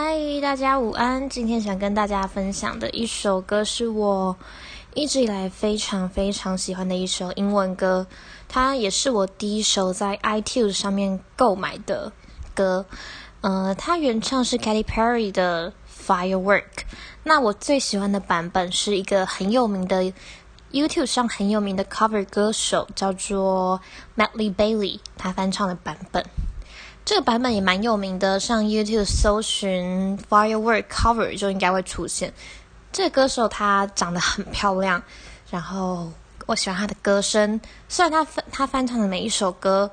嗨，大家午安！今天想跟大家分享的一首歌是我一直以来非常非常喜欢的一首英文歌，它也是我第一首在 iTunes 上面购买的歌。呃，它原唱是 Katy Perry 的 Firework。那我最喜欢的版本是一个很有名的 YouTube 上很有名的 cover 歌手，叫做 Madly Bailey，他翻唱的版本。这个版本也蛮有名的，上 YouTube 搜寻 Firework Cover 就应该会出现。这个歌手她长得很漂亮，然后我喜欢她的歌声。虽然她翻她翻唱的每一首歌，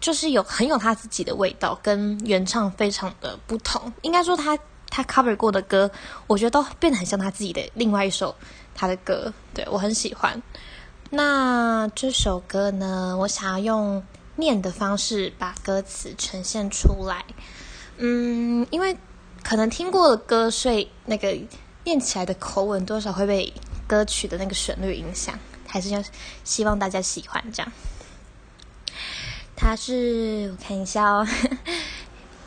就是有很有她自己的味道，跟原唱非常的不同。应该说她她 cover 过的歌，我觉得都变得很像她自己的另外一首她的歌。对我很喜欢。那这首歌呢，我想要用。念的方式把歌词呈现出来，嗯，因为可能听过的歌，所以那个念起来的口吻多少会被歌曲的那个旋律影响，还是要希望大家喜欢这样。他是我看一下哦。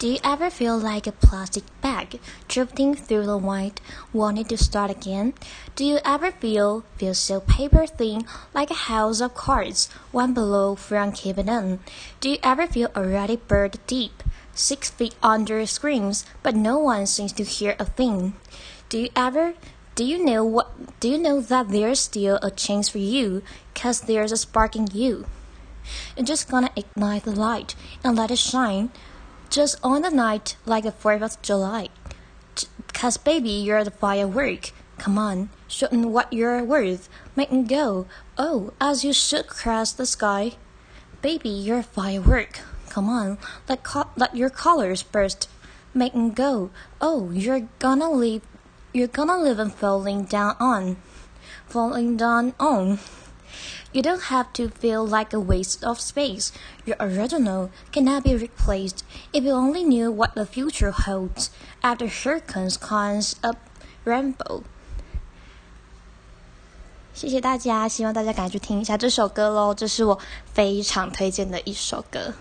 Do you ever feel like a plastic bag drifting through the wind, wanting to start again? Do you ever feel feel so paper thin, like a house of cards, one below from caving in? Do you ever feel already buried deep, six feet under screams, but no one seems to hear a thing? Do you ever do you know what do you know that there's still a chance for you, cause there's a spark in you? You're just gonna ignite the light and let it shine just on the night like the 4th of July. Cause baby, you're the firework. Come on, show them what you're worth. Make them go, oh, as you shoot across the sky. Baby, you're a firework. Come on, let, co- let your colors burst. Make them go, oh, you're gonna leave, you're gonna live and falling down on, falling down on. You don't have to feel like a waste of space. Your original cannot be replaced if you only knew what the future holds after hurricanes comes up rainbow. 谢谢大家，希望大家赶快去听一下这首歌喽，这是我非常推荐的一首歌。